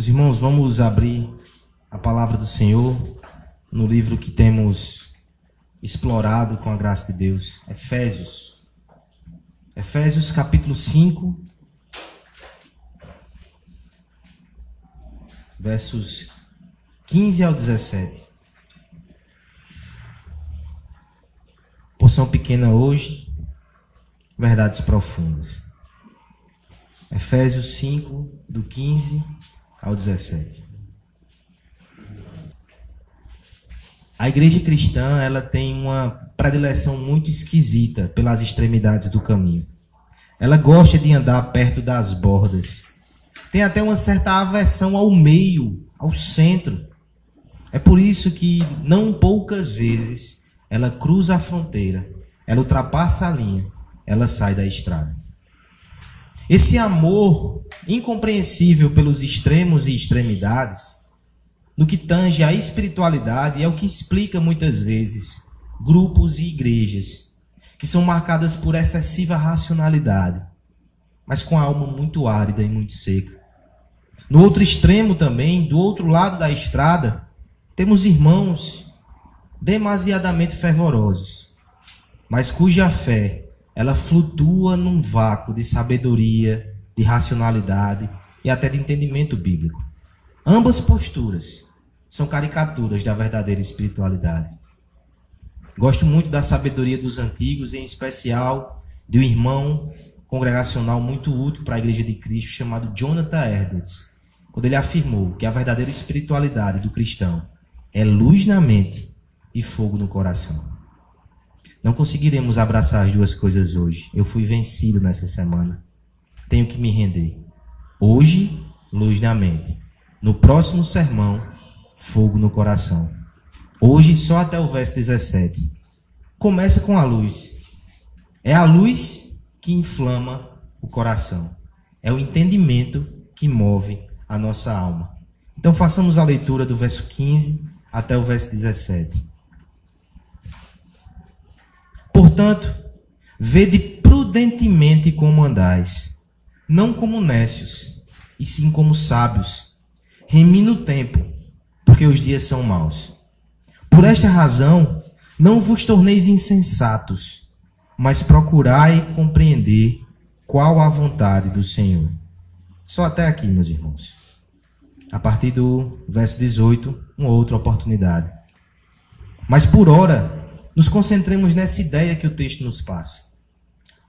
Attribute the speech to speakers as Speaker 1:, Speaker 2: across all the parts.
Speaker 1: Meus irmãos, vamos abrir a palavra do Senhor no livro que temos explorado com a graça de Deus, Efésios. Efésios capítulo 5, versos 15 ao 17. Porção pequena hoje, verdades profundas. Efésios 5, do 15 ao 17. A igreja cristã, ela tem uma predileção muito esquisita pelas extremidades do caminho. Ela gosta de andar perto das bordas. Tem até uma certa aversão ao meio, ao centro. É por isso que não poucas vezes ela cruza a fronteira, ela ultrapassa a linha, ela sai da estrada. Esse amor incompreensível pelos extremos e extremidades, no que tange à espiritualidade, é o que explica muitas vezes grupos e igrejas que são marcadas por excessiva racionalidade, mas com a alma muito árida e muito seca. No outro extremo também, do outro lado da estrada, temos irmãos demasiadamente fervorosos, mas cuja fé ela flutua num vácuo de sabedoria, de racionalidade e até de entendimento bíblico. Ambas posturas são caricaturas da verdadeira espiritualidade. Gosto muito da sabedoria dos antigos, em especial de um irmão congregacional muito útil para a Igreja de Cristo chamado Jonathan Edwards, quando ele afirmou que a verdadeira espiritualidade do cristão é luz na mente e fogo no coração. Não conseguiremos abraçar as duas coisas hoje. Eu fui vencido nessa semana. Tenho que me render. Hoje, luz na mente. No próximo sermão, fogo no coração. Hoje, só até o verso 17. Começa com a luz. É a luz que inflama o coração. É o entendimento que move a nossa alma. Então, façamos a leitura do verso 15 até o verso 17. Portanto, vede prudentemente como andais, não como necios, e sim como sábios, remindo o tempo, porque os dias são maus. Por esta razão, não vos torneis insensatos, mas procurai compreender qual a vontade do Senhor. Só até aqui, meus irmãos. A partir do verso 18, uma outra oportunidade. Mas por hora, nos concentremos nessa ideia que o texto nos passa.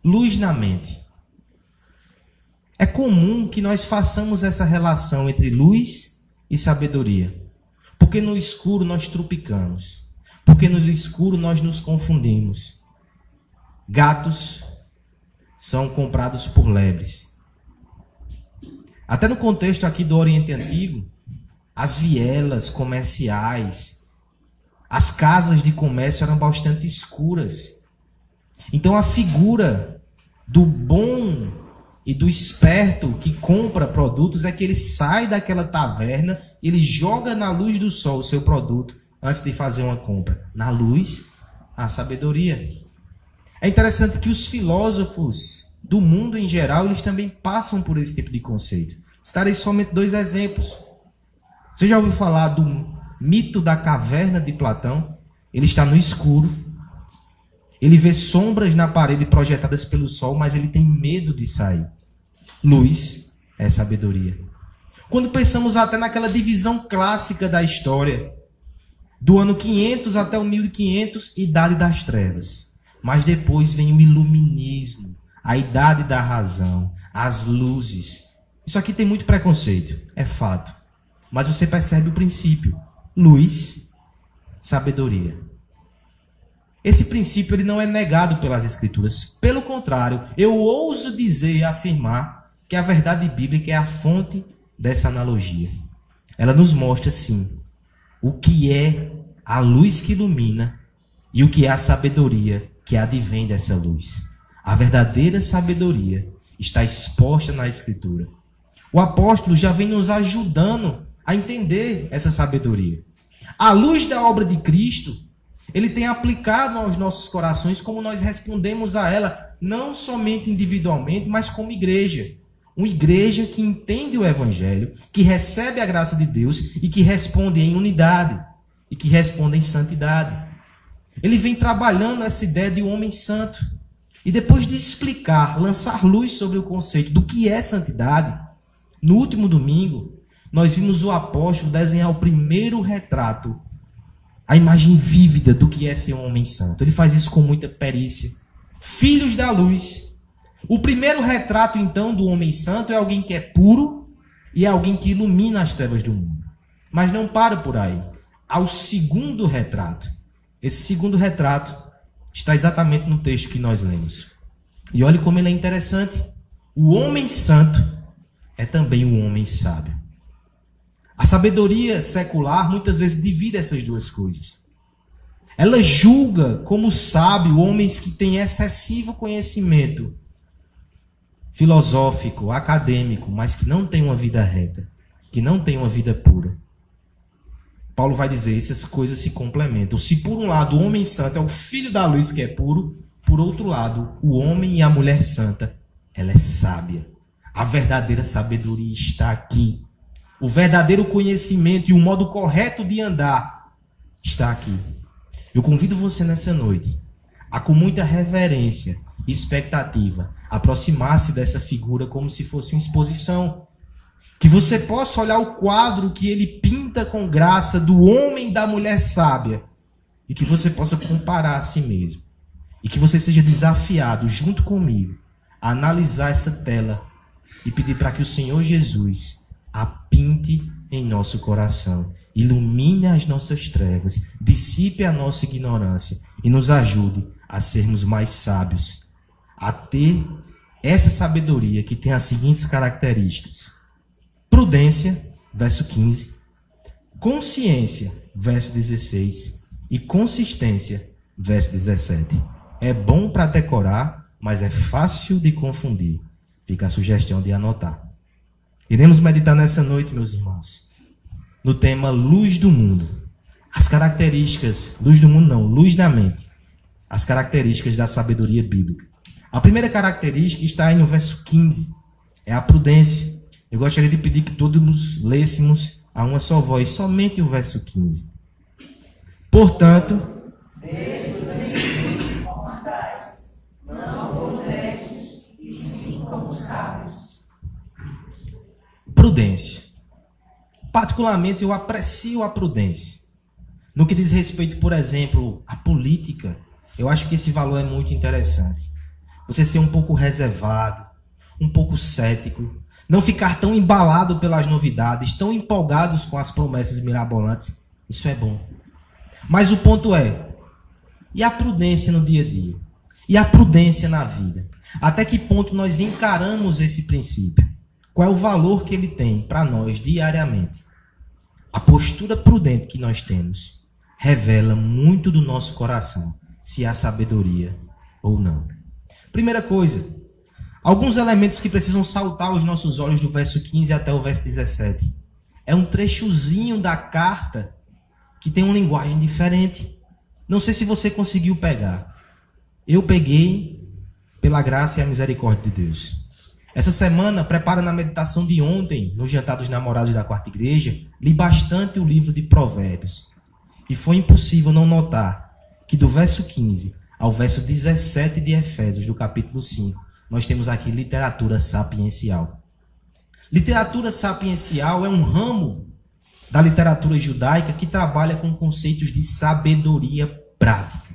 Speaker 1: Luz na mente. É comum que nós façamos essa relação entre luz e sabedoria. Porque no escuro nós trupicamos. Porque no escuro nós nos confundimos. Gatos são comprados por lebres. Até no contexto aqui do Oriente Antigo, as vielas comerciais, as casas de comércio eram bastante escuras. Então a figura do bom e do esperto que compra produtos é que ele sai daquela taverna, ele joga na luz do sol o seu produto antes de fazer uma compra. Na luz, a sabedoria. É interessante que os filósofos do mundo em geral, eles também passam por esse tipo de conceito. Citarei somente dois exemplos. Você já ouviu falar do mito da caverna de Platão, ele está no escuro. Ele vê sombras na parede projetadas pelo sol, mas ele tem medo de sair. Luz é sabedoria. Quando pensamos até naquela divisão clássica da história, do ano 500 até o 1500, idade das trevas. Mas depois vem o iluminismo, a idade da razão, as luzes. Isso aqui tem muito preconceito, é fato. Mas você percebe o princípio luz, sabedoria. Esse princípio ele não é negado pelas escrituras. Pelo contrário, eu ouso dizer e afirmar que a verdade bíblica é a fonte dessa analogia. Ela nos mostra sim o que é a luz que ilumina e o que é a sabedoria que advém dessa luz. A verdadeira sabedoria está exposta na escritura. O apóstolo já vem nos ajudando a entender essa sabedoria. À luz da obra de Cristo, ele tem aplicado aos nossos corações como nós respondemos a ela, não somente individualmente, mas como igreja. Uma igreja que entende o evangelho, que recebe a graça de Deus e que responde em unidade e que responde em santidade. Ele vem trabalhando essa ideia de um homem santo. E depois de explicar, lançar luz sobre o conceito do que é santidade, no último domingo, nós vimos o apóstolo desenhar o primeiro retrato, a imagem vívida do que é ser um homem santo. Ele faz isso com muita perícia. Filhos da luz. O primeiro retrato, então, do homem santo é alguém que é puro e é alguém que ilumina as trevas do mundo. Mas não para por aí. Há o segundo retrato. Esse segundo retrato está exatamente no texto que nós lemos. E olhe como ele é interessante. O homem santo é também o homem sábio. A sabedoria secular muitas vezes divide essas duas coisas. Ela julga como sábio homens que têm excessivo conhecimento filosófico, acadêmico, mas que não têm uma vida reta, que não têm uma vida pura. Paulo vai dizer, essas coisas se complementam. Se por um lado o homem santo é o filho da luz que é puro, por outro lado, o homem e a mulher santa, ela é sábia. A verdadeira sabedoria está aqui. O verdadeiro conhecimento e o modo correto de andar está aqui. Eu convido você nessa noite a, com muita reverência e expectativa, aproximar-se dessa figura como se fosse uma exposição. Que você possa olhar o quadro que ele pinta com graça do homem e da mulher sábia. E que você possa comparar a si mesmo. E que você seja desafiado, junto comigo, a analisar essa tela e pedir para que o Senhor Jesus a pinte em nosso coração, ilumine as nossas trevas, dissipe a nossa ignorância e nos ajude a sermos mais sábios, a ter essa sabedoria que tem as seguintes características: prudência, verso 15, consciência, verso 16 e consistência, verso 17. É bom para decorar, mas é fácil de confundir. Fica a sugestão de anotar. Iremos meditar nessa noite, meus irmãos, no tema luz do mundo. As características, luz do mundo não, luz da mente. As características da sabedoria bíblica. A primeira característica está aí no verso 15. É a prudência. Eu gostaria de pedir que todos lêssemos a uma só voz, somente o verso 15. Portanto, como e sim como sábios prudência. Particularmente, eu aprecio a prudência. No que diz respeito, por exemplo, à política, eu acho que esse valor é muito interessante. Você ser um pouco reservado, um pouco cético, não ficar tão embalado pelas novidades, tão empolgados com as promessas mirabolantes, isso é bom. Mas o ponto é: e a prudência no dia a dia? E a prudência na vida? Até que ponto nós encaramos esse princípio? Qual é o valor que ele tem para nós diariamente? A postura prudente que nós temos revela muito do nosso coração, se há sabedoria ou não. Primeira coisa, alguns elementos que precisam saltar aos nossos olhos do verso 15 até o verso 17. É um trechozinho da carta que tem uma linguagem diferente. Não sei se você conseguiu pegar. Eu peguei pela graça e a misericórdia de Deus. Essa semana, prepara na meditação de ontem, no jantar dos namorados da quarta igreja, li bastante o livro de Provérbios. E foi impossível não notar que do verso 15 ao verso 17 de Efésios, do capítulo 5, nós temos aqui literatura sapiencial. Literatura sapiencial é um ramo da literatura judaica que trabalha com conceitos de sabedoria prática.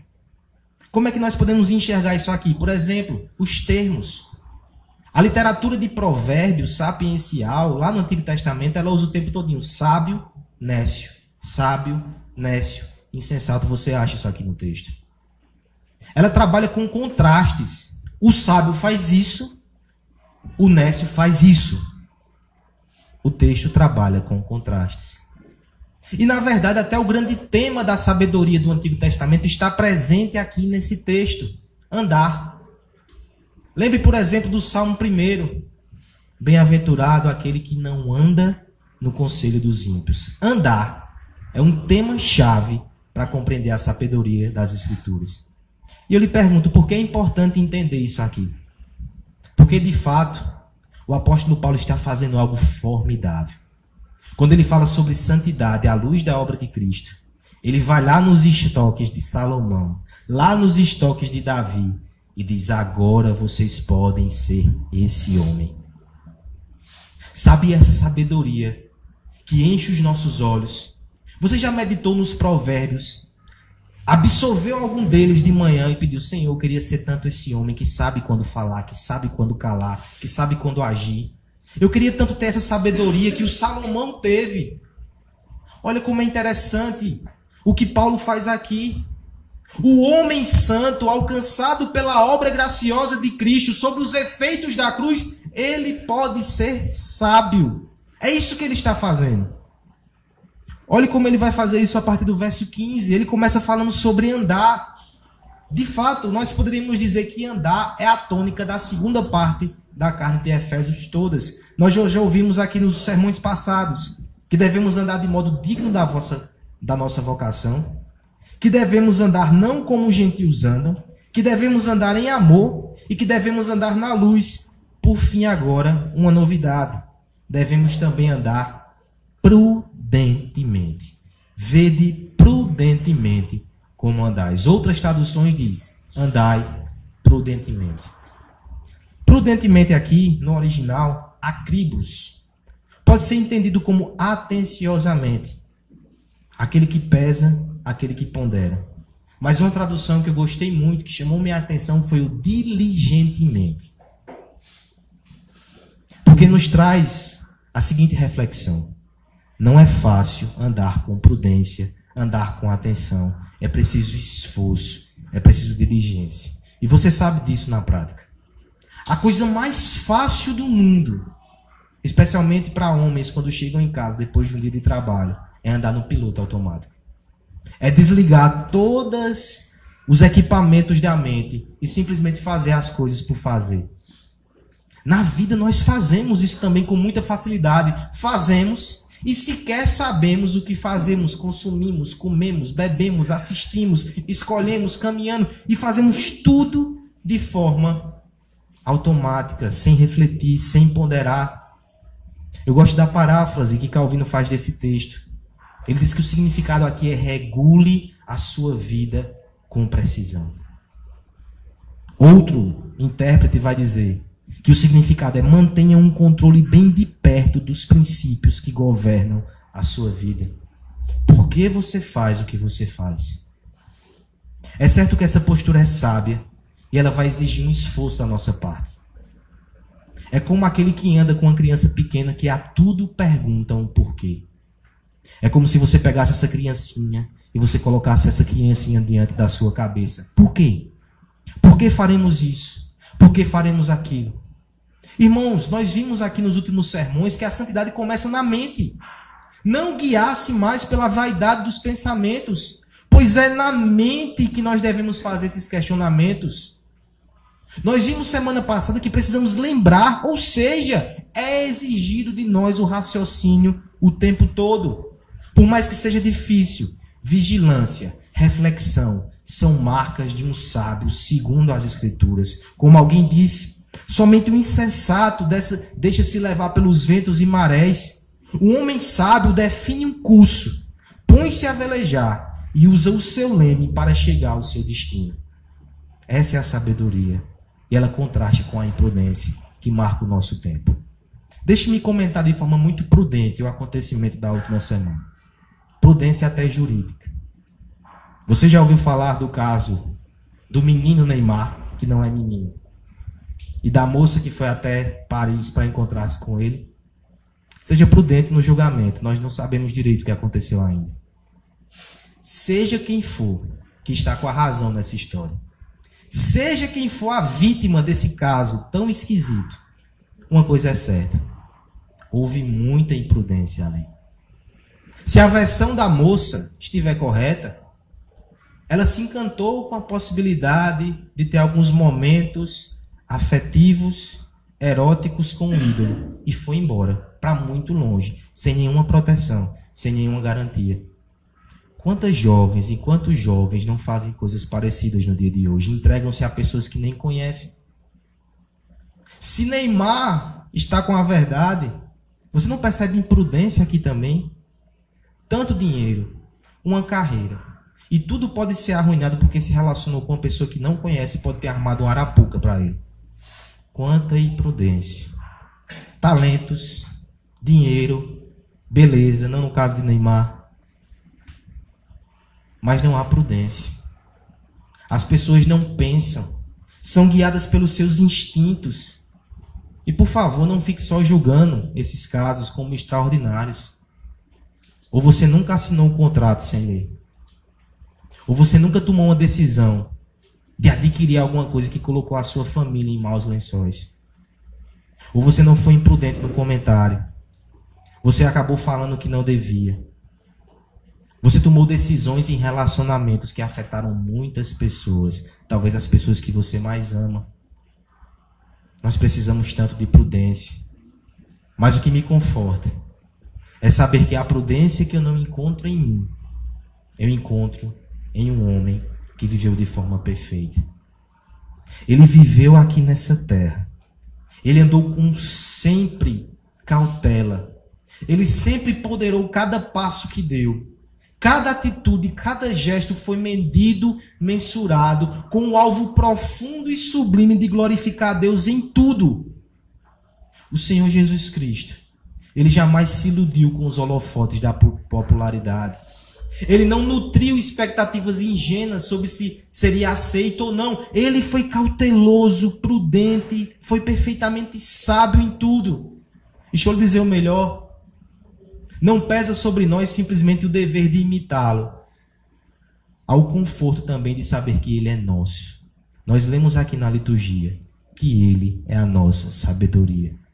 Speaker 1: Como é que nós podemos enxergar isso aqui? Por exemplo, os termos. A literatura de provérbios sapiencial, lá no Antigo Testamento, ela usa o tempo todinho sábio, nécio, sábio, nécio, insensato. Você acha isso aqui no texto? Ela trabalha com contrastes. O sábio faz isso, o nécio faz isso. O texto trabalha com contrastes. E na verdade, até o grande tema da sabedoria do Antigo Testamento está presente aqui nesse texto: andar. Lembre, por exemplo, do Salmo 1. Bem-aventurado aquele que não anda no conselho dos ímpios. Andar é um tema-chave para compreender a sabedoria das Escrituras. E eu lhe pergunto, por que é importante entender isso aqui? Porque, de fato, o apóstolo Paulo está fazendo algo formidável. Quando ele fala sobre santidade à luz da obra de Cristo, ele vai lá nos estoques de Salomão, lá nos estoques de Davi, e diz: Agora vocês podem ser esse homem. Sabe essa sabedoria que enche os nossos olhos? Você já meditou nos provérbios? Absorveu algum deles de manhã e pediu: Senhor, eu queria ser tanto esse homem que sabe quando falar, que sabe quando calar, que sabe quando agir. Eu queria tanto ter essa sabedoria que o Salomão teve. Olha como é interessante o que Paulo faz aqui. O homem santo, alcançado pela obra graciosa de Cristo sobre os efeitos da cruz, ele pode ser sábio. É isso que ele está fazendo. Olhe como ele vai fazer isso a partir do verso 15. Ele começa falando sobre andar. De fato, nós poderíamos dizer que andar é a tônica da segunda parte da carne de Efésios todas. Nós já ouvimos aqui nos sermões passados que devemos andar de modo digno da, vossa, da nossa vocação, que devemos andar não como os gentios andam, que devemos andar em amor e que devemos andar na luz. Por fim, agora, uma novidade. Devemos também andar prudentemente. Vede prudentemente como andais. Outras traduções diz: andai prudentemente. Prudentemente aqui, no original, acribos. Pode ser entendido como atenciosamente. Aquele que pesa aquele que pondera. Mas uma tradução que eu gostei muito, que chamou minha atenção, foi o diligentemente. Porque nos traz a seguinte reflexão: não é fácil andar com prudência, andar com atenção. É preciso esforço, é preciso diligência. E você sabe disso na prática. A coisa mais fácil do mundo, especialmente para homens quando chegam em casa depois de um dia de trabalho, é andar no piloto automático. É desligar todos os equipamentos da mente e simplesmente fazer as coisas por fazer. Na vida nós fazemos isso também com muita facilidade. Fazemos e sequer sabemos o que fazemos, consumimos, comemos, bebemos, assistimos, escolhemos, caminhando e fazemos tudo de forma automática, sem refletir, sem ponderar. Eu gosto da paráfrase que Calvino faz desse texto. Ele diz que o significado aqui é regule a sua vida com precisão. Outro intérprete vai dizer que o significado é mantenha um controle bem de perto dos princípios que governam a sua vida. Por que você faz o que você faz? É certo que essa postura é sábia e ela vai exigir um esforço da nossa parte. É como aquele que anda com uma criança pequena que a tudo pergunta um porquê. É como se você pegasse essa criancinha e você colocasse essa criancinha diante da sua cabeça. Por quê? Por que faremos isso? Por que faremos aquilo? Irmãos, nós vimos aqui nos últimos sermões que a santidade começa na mente. Não guiar-se mais pela vaidade dos pensamentos, pois é na mente que nós devemos fazer esses questionamentos. Nós vimos semana passada que precisamos lembrar, ou seja, é exigido de nós o raciocínio o tempo todo. Por mais que seja difícil, vigilância, reflexão são marcas de um sábio, segundo as Escrituras. Como alguém disse, somente o insensato deixa-se levar pelos ventos e marés. O homem sábio define um curso, põe-se a velejar e usa o seu leme para chegar ao seu destino. Essa é a sabedoria. E ela contraste com a imprudência que marca o nosso tempo. Deixe-me comentar de forma muito prudente o acontecimento da última semana prudência até jurídica. Você já ouviu falar do caso do menino Neymar, que não é menino, e da moça que foi até Paris para encontrar-se com ele? Seja prudente no julgamento, nós não sabemos direito o que aconteceu ainda. Seja quem for que está com a razão nessa história, seja quem for a vítima desse caso tão esquisito, uma coisa é certa: houve muita imprudência ali. Se a versão da moça estiver correta, ela se encantou com a possibilidade de ter alguns momentos afetivos, eróticos com o ídolo e foi embora para muito longe, sem nenhuma proteção, sem nenhuma garantia. Quantas jovens e quantos jovens não fazem coisas parecidas no dia de hoje? Entregam-se a pessoas que nem conhecem. Se Neymar está com a verdade. Você não percebe imprudência aqui também? Tanto dinheiro, uma carreira. E tudo pode ser arruinado porque se relacionou com uma pessoa que não conhece e pode ter armado uma arapuca para ele. Quanta imprudência. Talentos, dinheiro, beleza, não no caso de Neymar. Mas não há prudência. As pessoas não pensam, são guiadas pelos seus instintos. E por favor, não fique só julgando esses casos como extraordinários. Ou você nunca assinou um contrato sem ler. Ou você nunca tomou uma decisão de adquirir alguma coisa que colocou a sua família em maus lençóis. Ou você não foi imprudente no comentário. Você acabou falando o que não devia. Você tomou decisões em relacionamentos que afetaram muitas pessoas, talvez as pessoas que você mais ama. Nós precisamos tanto de prudência. Mas o que me conforta é saber que a prudência que eu não encontro em mim, eu encontro em um homem que viveu de forma perfeita. Ele viveu aqui nessa terra. Ele andou com sempre cautela. Ele sempre ponderou cada passo que deu. Cada atitude, cada gesto foi medido, mensurado, com um alvo profundo e sublime de glorificar a Deus em tudo. O Senhor Jesus Cristo, ele jamais se iludiu com os holofotes da popularidade. Ele não nutriu expectativas ingênuas sobre se seria aceito ou não. Ele foi cauteloso, prudente, foi perfeitamente sábio em tudo. Deixa eu dizer o melhor. Não pesa sobre nós simplesmente o dever de imitá-lo. Há o conforto também de saber que ele é nosso. Nós lemos aqui na liturgia que ele é a nossa sabedoria.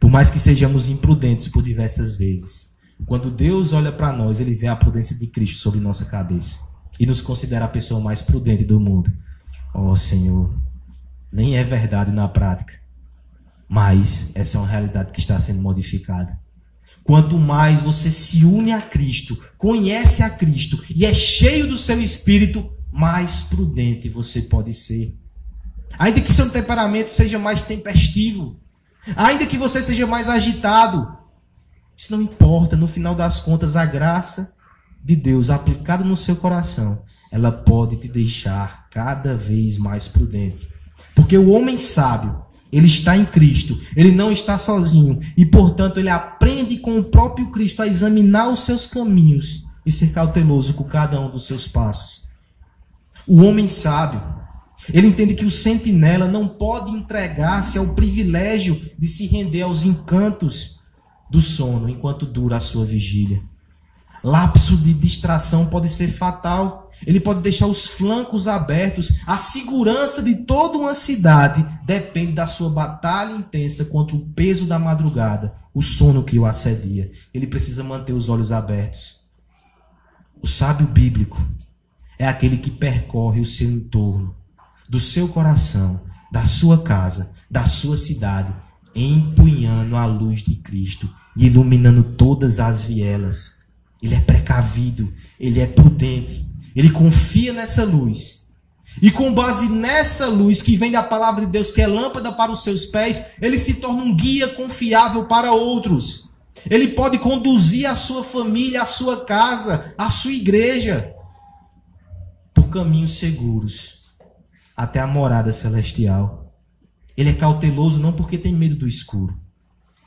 Speaker 1: Por mais que sejamos imprudentes por diversas vezes, quando Deus olha para nós, ele vê a prudência de Cristo sobre nossa cabeça e nos considera a pessoa mais prudente do mundo. Oh, Senhor, nem é verdade na prática, mas essa é uma realidade que está sendo modificada. Quanto mais você se une a Cristo, conhece a Cristo e é cheio do seu espírito, mais prudente você pode ser. Ainda que seu temperamento seja mais tempestivo, ainda que você seja mais agitado, isso não importa, no final das contas, a graça de Deus aplicada no seu coração, ela pode te deixar cada vez mais prudente. Porque o homem sábio, ele está em Cristo, ele não está sozinho, e portanto ele aprende com o próprio Cristo a examinar os seus caminhos e ser cauteloso com cada um dos seus passos. O homem sábio, ele entende que o sentinela não pode entregar-se ao privilégio de se render aos encantos do sono enquanto dura a sua vigília. Lapso de distração pode ser fatal. Ele pode deixar os flancos abertos. A segurança de toda uma cidade depende da sua batalha intensa contra o peso da madrugada, o sono que o assedia. Ele precisa manter os olhos abertos. O sábio bíblico é aquele que percorre o seu entorno, do seu coração, da sua casa, da sua cidade empunhando a luz de Cristo e iluminando todas as vielas. Ele é precavido, ele é prudente, ele confia nessa luz. E com base nessa luz que vem da palavra de Deus, que é lâmpada para os seus pés, ele se torna um guia confiável para outros. Ele pode conduzir a sua família, a sua casa, a sua igreja por caminhos seguros até a morada celestial. Ele é cauteloso não porque tem medo do escuro.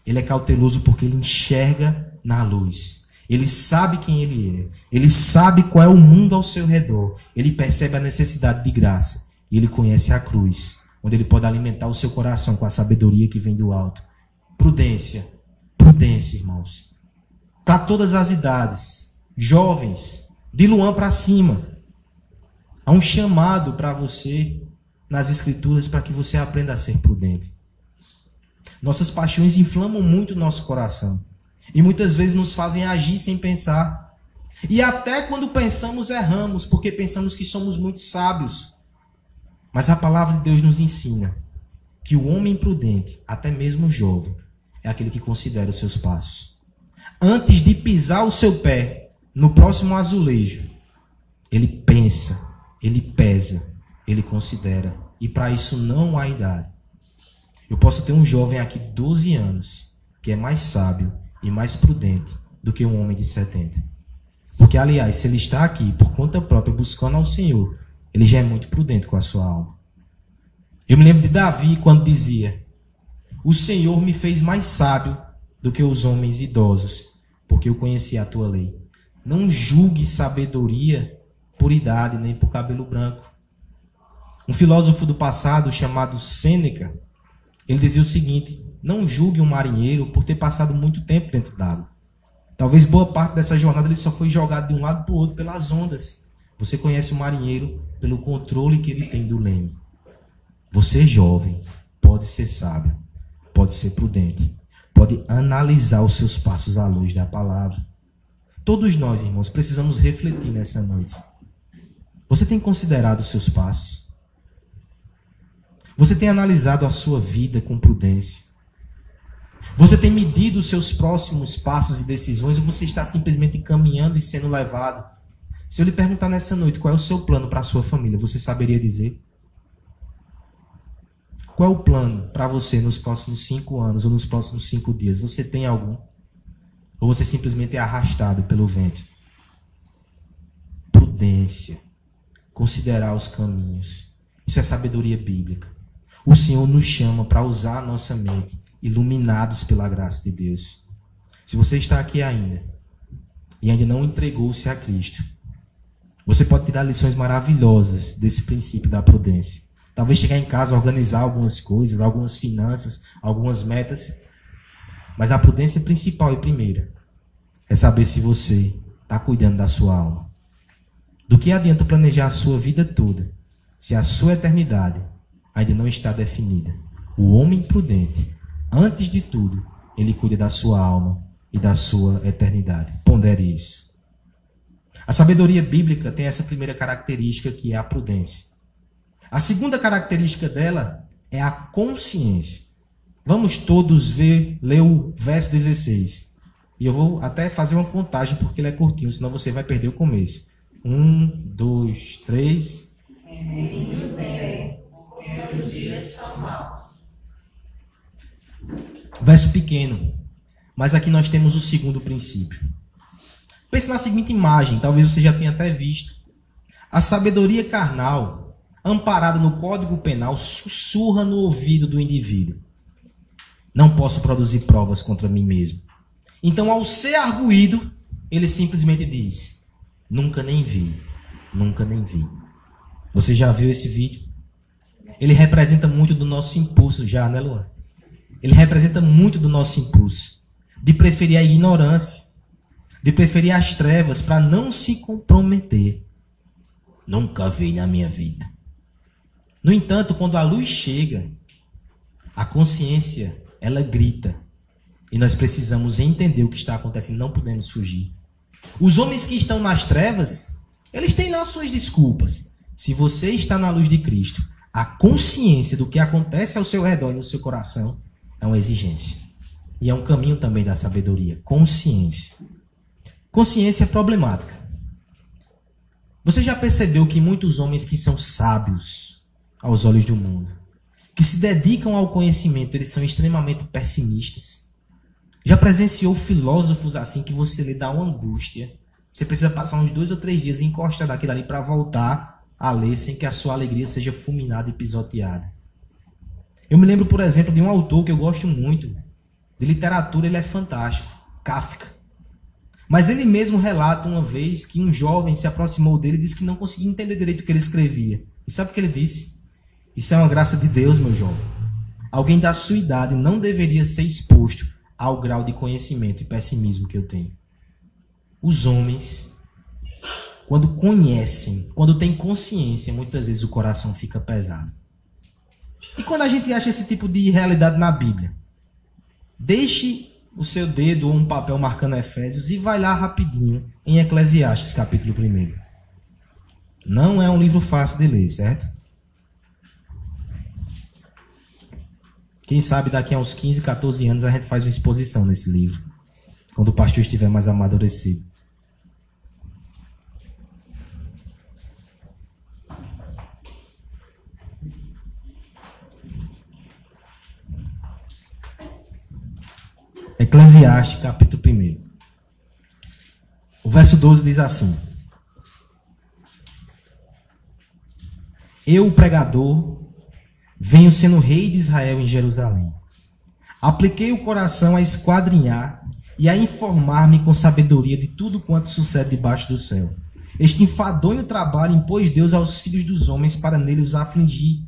Speaker 1: Ele é cauteloso porque ele enxerga na luz. Ele sabe quem ele é. Ele sabe qual é o mundo ao seu redor. Ele percebe a necessidade de graça. E ele conhece a cruz, onde ele pode alimentar o seu coração com a sabedoria que vem do alto. Prudência. Prudência, irmãos. Para todas as idades. Jovens. De Luan para cima. Há um chamado para você nas Escrituras para que você aprenda a ser prudente. Nossas paixões inflamam muito o nosso coração e muitas vezes nos fazem agir sem pensar. E até quando pensamos, erramos, porque pensamos que somos muito sábios. Mas a palavra de Deus nos ensina que o homem prudente, até mesmo jovem, é aquele que considera os seus passos. Antes de pisar o seu pé no próximo azulejo, ele pensa, ele pesa, ele considera. E para isso não há idade. Eu posso ter um jovem aqui de 12 anos que é mais sábio e mais prudente do que um homem de 70. Porque, aliás, se ele está aqui por conta própria buscando ao Senhor, ele já é muito prudente com a sua alma. Eu me lembro de Davi quando dizia: O Senhor me fez mais sábio do que os homens idosos, porque eu conheci a tua lei. Não julgue sabedoria por idade nem por cabelo branco. Um filósofo do passado chamado Sêneca, ele dizia o seguinte: não julgue um marinheiro por ter passado muito tempo dentro d'água. Talvez boa parte dessa jornada ele só foi jogado de um lado para o outro pelas ondas. Você conhece o marinheiro pelo controle que ele tem do leme. Você, jovem, pode ser sábio, pode ser prudente, pode analisar os seus passos à luz da palavra. Todos nós, irmãos, precisamos refletir nessa noite. Você tem considerado os seus passos? Você tem analisado a sua vida com prudência? Você tem medido os seus próximos passos e decisões ou você está simplesmente caminhando e sendo levado? Se eu lhe perguntar nessa noite qual é o seu plano para a sua família, você saberia dizer? Qual é o plano para você nos próximos cinco anos ou nos próximos cinco dias? Você tem algum? Ou você simplesmente é arrastado pelo vento? Prudência. Considerar os caminhos. Isso é sabedoria bíblica. O Senhor nos chama para usar a nossa mente iluminados pela graça de Deus. Se você está aqui ainda e ainda não entregou-se a Cristo, você pode tirar lições maravilhosas desse princípio da prudência. Talvez chegar em casa, organizar algumas coisas, algumas finanças, algumas metas. Mas a prudência principal e primeira é saber se você está cuidando da sua alma. Do que adianta planejar a sua vida toda se a sua eternidade ainda não está definida? O homem prudente Antes de tudo, ele cuida da sua alma e da sua eternidade. Pondere isso. A sabedoria bíblica tem essa primeira característica que é a prudência. A segunda característica dela é a consciência. Vamos todos ver, ler o verso 16. E eu vou até fazer uma contagem porque ele é curtinho, senão você vai perder o começo. Um, dois, três. Muito bem, dias são maus. Verso pequeno. Mas aqui nós temos o segundo princípio. Pense na seguinte imagem, talvez você já tenha até visto. A sabedoria carnal, amparada no Código Penal, sussurra no ouvido do indivíduo. Não posso produzir provas contra mim mesmo. Então, ao ser arguído, ele simplesmente diz: Nunca nem vi, nunca nem vi. Você já viu esse vídeo? Ele representa muito do nosso impulso já, né, Luan? ele representa muito do nosso impulso de preferir a ignorância, de preferir as trevas para não se comprometer. Nunca vi na minha vida. No entanto, quando a luz chega, a consciência, ela grita. E nós precisamos entender o que está acontecendo, não podemos fugir. Os homens que estão nas trevas, eles têm lá suas desculpas. Se você está na luz de Cristo, a consciência do que acontece ao seu redor e no seu coração é uma exigência. E é um caminho também da sabedoria. Consciência. Consciência é problemática. Você já percebeu que muitos homens que são sábios aos olhos do mundo, que se dedicam ao conhecimento, eles são extremamente pessimistas? Já presenciou filósofos assim que você lhe dá uma angústia? Você precisa passar uns dois ou três dias encostado daquilo ali para voltar a ler sem que a sua alegria seja fulminada e pisoteada. Eu me lembro, por exemplo, de um autor que eu gosto muito. De literatura, ele é fantástico. Kafka. Mas ele mesmo relata uma vez que um jovem se aproximou dele e disse que não conseguia entender direito o que ele escrevia. E sabe o que ele disse? Isso é uma graça de Deus, meu jovem. Alguém da sua idade não deveria ser exposto ao grau de conhecimento e pessimismo que eu tenho. Os homens, quando conhecem, quando têm consciência, muitas vezes o coração fica pesado. E quando a gente acha esse tipo de realidade na Bíblia? Deixe o seu dedo ou um papel marcando Efésios e vai lá rapidinho em Eclesiastes, capítulo 1. Não é um livro fácil de ler, certo? Quem sabe daqui a uns 15, 14 anos a gente faz uma exposição nesse livro. Quando o pastor estiver mais amadurecido. Eclesiastes, capítulo 1. O verso 12 diz assim: Eu, pregador, venho sendo rei de Israel em Jerusalém. Apliquei o coração a esquadrinhar e a informar-me com sabedoria de tudo quanto sucede debaixo do céu. Este enfadonho trabalho impôs Deus aos filhos dos homens para nele os afligir.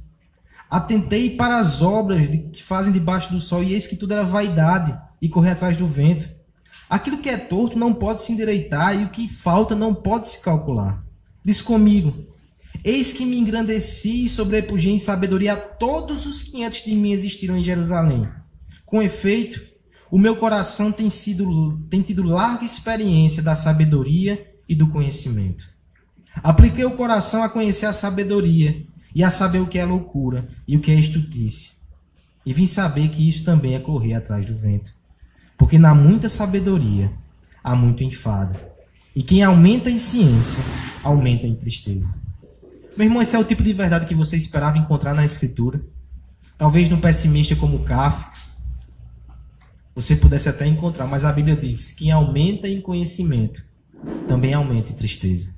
Speaker 1: Atentei para as obras que fazem debaixo do sol, e eis que tudo era vaidade e correr atrás do vento. Aquilo que é torto não pode se endireitar, e o que falta não pode se calcular. Diz comigo: Eis que me engrandeci e sobrepujei em sabedoria a todos os que antes de mim existiram em Jerusalém. Com efeito, o meu coração tem, sido, tem tido larga experiência da sabedoria e do conhecimento. Apliquei o coração a conhecer a sabedoria e a saber o que é loucura e o que é estutice. E vim saber que isso também é correr atrás do vento. Porque na muita sabedoria há muito enfado. E quem aumenta em ciência, aumenta em tristeza. Meu irmão, esse é o tipo de verdade que você esperava encontrar na Escritura. Talvez no pessimista como Kafka, você pudesse até encontrar, mas a Bíblia diz: quem aumenta em conhecimento também aumenta em tristeza.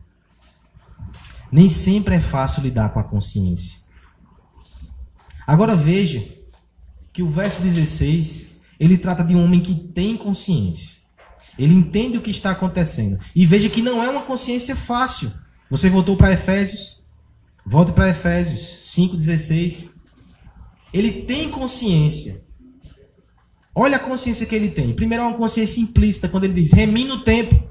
Speaker 1: Nem sempre é fácil lidar com a consciência. Agora veja que o verso 16, ele trata de um homem que tem consciência. Ele entende o que está acontecendo. E veja que não é uma consciência fácil. Você voltou para Efésios? Volte para Efésios 5,16. Ele tem consciência. Olha a consciência que ele tem. Primeiro é uma consciência implícita, quando ele diz, remina o tempo.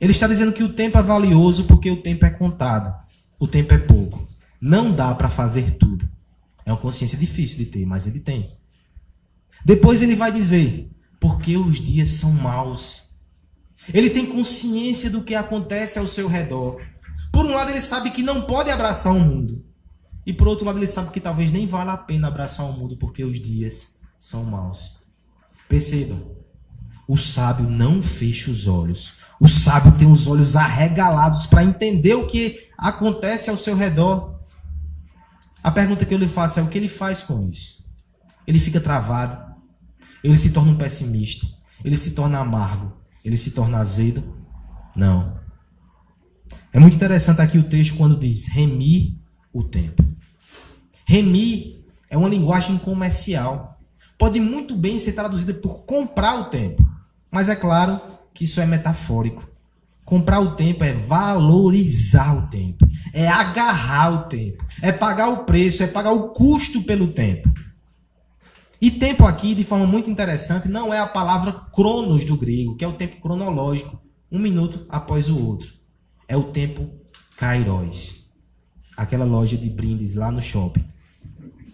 Speaker 1: Ele está dizendo que o tempo é valioso porque o tempo é contado. O tempo é pouco. Não dá para fazer tudo. É uma consciência difícil de ter, mas ele tem. Depois ele vai dizer, porque os dias são maus. Ele tem consciência do que acontece ao seu redor. Por um lado, ele sabe que não pode abraçar o mundo. E por outro lado, ele sabe que talvez nem vale a pena abraçar o mundo porque os dias são maus. Perceba, o sábio não fecha os olhos. O sábio tem os olhos arregalados para entender o que acontece ao seu redor. A pergunta que eu lhe faço é: o que ele faz com isso? Ele fica travado, ele se torna um pessimista, ele se torna amargo, ele se torna azedo? Não. É muito interessante aqui o texto quando diz remir o tempo. Remir é uma linguagem comercial. Pode muito bem ser traduzida por comprar o tempo. Mas é claro que isso é metafórico. Comprar o tempo é valorizar o tempo, é agarrar o tempo, é pagar o preço, é pagar o custo pelo tempo. E tempo aqui, de forma muito interessante, não é a palavra cronos do grego, que é o tempo cronológico, um minuto após o outro é o tempo Kairos. Aquela loja de brindes lá no shopping.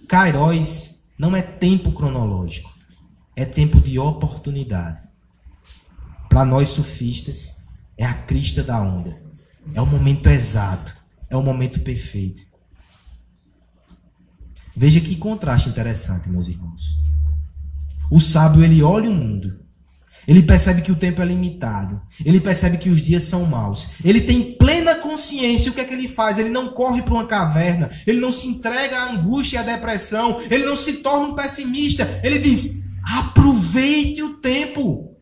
Speaker 1: Kairos não é tempo cronológico, é tempo de oportunidade. Para nós sufistas, é a crista da onda. É o momento exato, é o momento perfeito. Veja que contraste interessante, meus irmãos. O sábio ele olha o mundo ele percebe que o tempo é limitado. Ele percebe que os dias são maus. Ele tem plena consciência. O que é que ele faz? Ele não corre para uma caverna. Ele não se entrega à angústia e à depressão. Ele não se torna um pessimista. Ele diz: aproveite o tempo.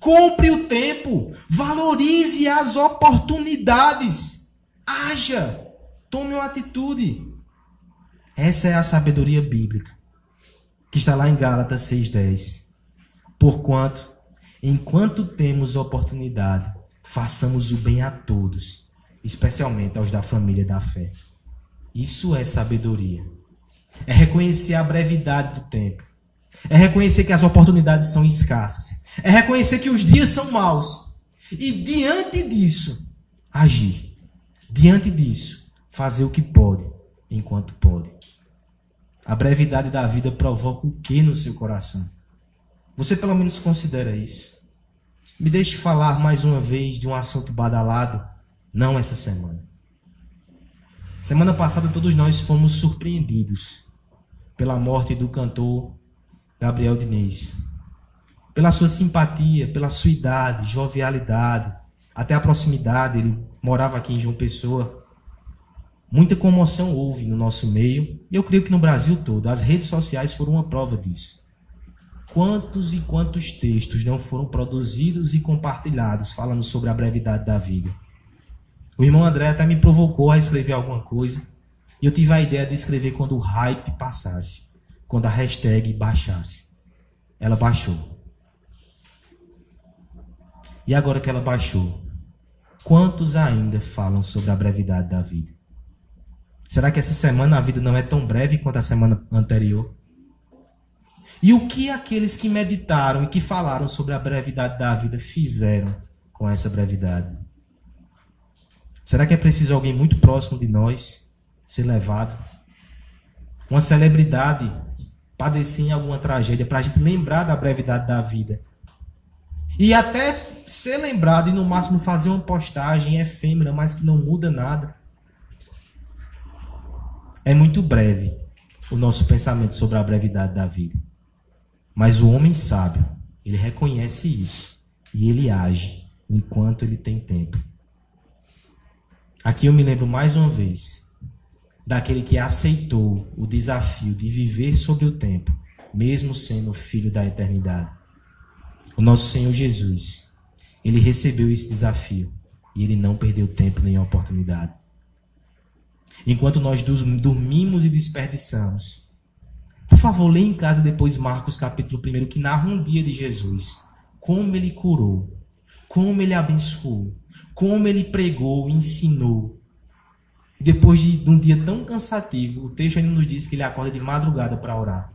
Speaker 1: Compre o tempo. Valorize as oportunidades. Haja. Tome uma atitude. Essa é a sabedoria bíblica. Que está lá em Gálatas 6,10. Porquanto Enquanto temos oportunidade, façamos o bem a todos, especialmente aos da família da fé. Isso é sabedoria. É reconhecer a brevidade do tempo. É reconhecer que as oportunidades são escassas. É reconhecer que os dias são maus. E diante disso, agir. Diante disso, fazer o que pode enquanto pode. A brevidade da vida provoca o que no seu coração? Você pelo menos considera isso. Me deixe falar mais uma vez de um assunto badalado, não essa semana. Semana passada todos nós fomos surpreendidos pela morte do cantor Gabriel Diniz. Pela sua simpatia, pela sua idade, jovialidade, até a proximidade, ele morava aqui em João Pessoa. Muita comoção houve no nosso meio, e eu creio que no Brasil todo. As redes sociais foram uma prova disso. Quantos e quantos textos não foram produzidos e compartilhados falando sobre a brevidade da vida? O irmão André até me provocou a escrever alguma coisa. E eu tive a ideia de escrever quando o hype passasse. Quando a hashtag baixasse. Ela baixou. E agora que ela baixou, quantos ainda falam sobre a brevidade da vida? Será que essa semana a vida não é tão breve quanto a semana anterior? E o que aqueles que meditaram e que falaram sobre a brevidade da vida fizeram com essa brevidade? Será que é preciso alguém muito próximo de nós ser levado? Uma celebridade padecer em alguma tragédia para a gente lembrar da brevidade da vida? E até ser lembrado e no máximo fazer uma postagem efêmera, mas que não muda nada. É muito breve o nosso pensamento sobre a brevidade da vida. Mas o homem sábio, ele reconhece isso e ele age enquanto ele tem tempo. Aqui eu me lembro mais uma vez daquele que aceitou o desafio de viver sobre o tempo, mesmo sendo filho da eternidade. O nosso Senhor Jesus ele recebeu esse desafio e ele não perdeu tempo nem oportunidade. Enquanto nós dormimos e desperdiçamos, por favor, leia em casa depois Marcos capítulo 1, que narra um dia de Jesus. Como ele curou, como ele abençoou, como ele pregou, ensinou. E depois de, um dia tão cansativo, o texto ainda nos diz que ele acorda de madrugada para orar.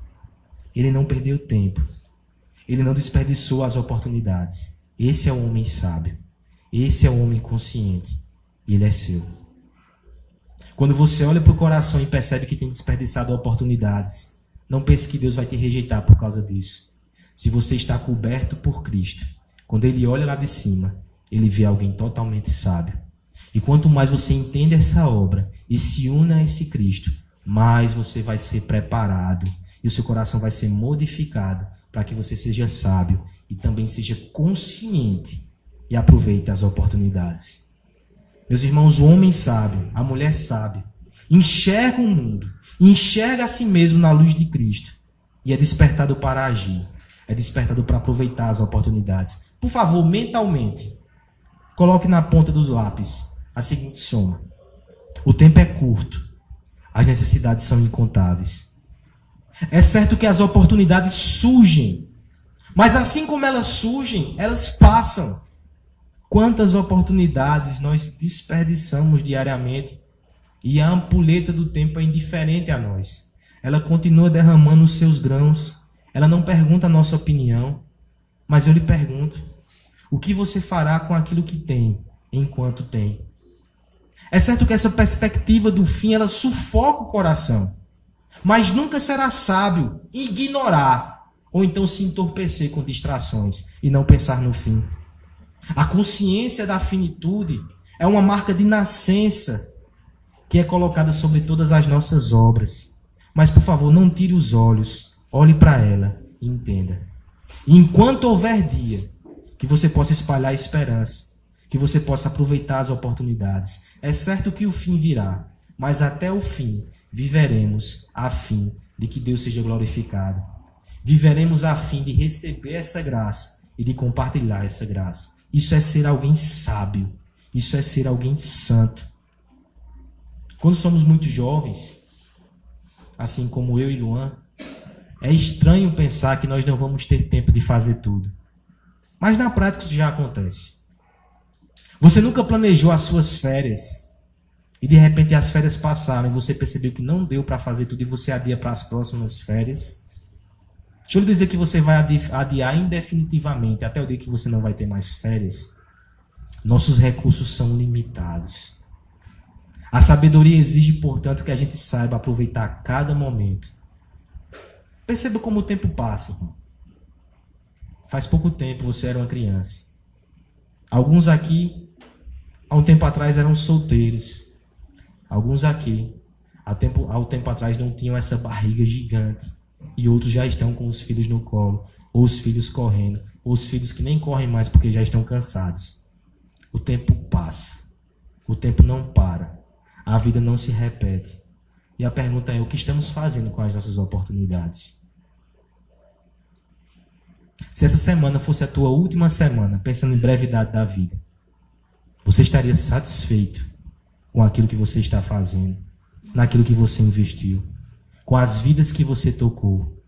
Speaker 1: Ele não perdeu tempo. Ele não desperdiçou as oportunidades. Esse é o homem sábio. Esse é o homem consciente. E ele é seu. Quando você olha para o coração e percebe que tem desperdiçado oportunidades, não pense que Deus vai te rejeitar por causa disso. Se você está coberto por Cristo, quando ele olha lá de cima, ele vê alguém totalmente sábio. E quanto mais você entende essa obra e se une a esse Cristo, mais você vai ser preparado e o seu coração vai ser modificado para que você seja sábio e também seja consciente e aproveite as oportunidades. Meus irmãos, o homem sábio, a mulher sábia, enxerga o mundo, enxerga a si mesmo na luz de Cristo e é despertado para agir, é despertado para aproveitar as oportunidades. Por favor, mentalmente, coloque na ponta dos lápis a seguinte soma: o tempo é curto, as necessidades são incontáveis. É certo que as oportunidades surgem, mas assim como elas surgem, elas passam. Quantas oportunidades nós desperdiçamos diariamente e a ampulheta do tempo é indiferente a nós. Ela continua derramando os seus grãos. Ela não pergunta a nossa opinião, mas eu lhe pergunto: o que você fará com aquilo que tem enquanto tem? É certo que essa perspectiva do fim ela sufoca o coração. Mas nunca será sábio ignorar ou então se entorpecer com distrações e não pensar no fim. A consciência da finitude é uma marca de nascença que é colocada sobre todas as nossas obras. Mas, por favor, não tire os olhos, olhe para ela e entenda. enquanto houver dia, que você possa espalhar esperança, que você possa aproveitar as oportunidades. É certo que o fim virá, mas até o fim viveremos a fim de que Deus seja glorificado. Viveremos a fim de receber essa graça e de compartilhar essa graça. Isso é ser alguém sábio. Isso é ser alguém santo. Quando somos muito jovens, assim como eu e Luan, é estranho pensar que nós não vamos ter tempo de fazer tudo. Mas na prática isso já acontece. Você nunca planejou as suas férias e de repente as férias passaram e você percebeu que não deu para fazer tudo e você adia para as próximas férias. Deixa eu lhe dizer que você vai adiar indefinitivamente até o dia que você não vai ter mais férias. Nossos recursos são limitados. A sabedoria exige, portanto, que a gente saiba aproveitar cada momento. Perceba como o tempo passa. Faz pouco tempo você era uma criança. Alguns aqui, há um tempo atrás, eram solteiros. Alguns aqui, há tempo, há um tempo atrás, não tinham essa barriga gigante. E outros já estão com os filhos no colo, ou os filhos correndo, ou os filhos que nem correm mais porque já estão cansados. O tempo passa. O tempo não para. A vida não se repete. E a pergunta é: o que estamos fazendo com as nossas oportunidades? Se essa semana fosse a tua última semana, pensando em brevidade da vida, você estaria satisfeito com aquilo que você está fazendo, naquilo que você investiu, com as vidas que você tocou,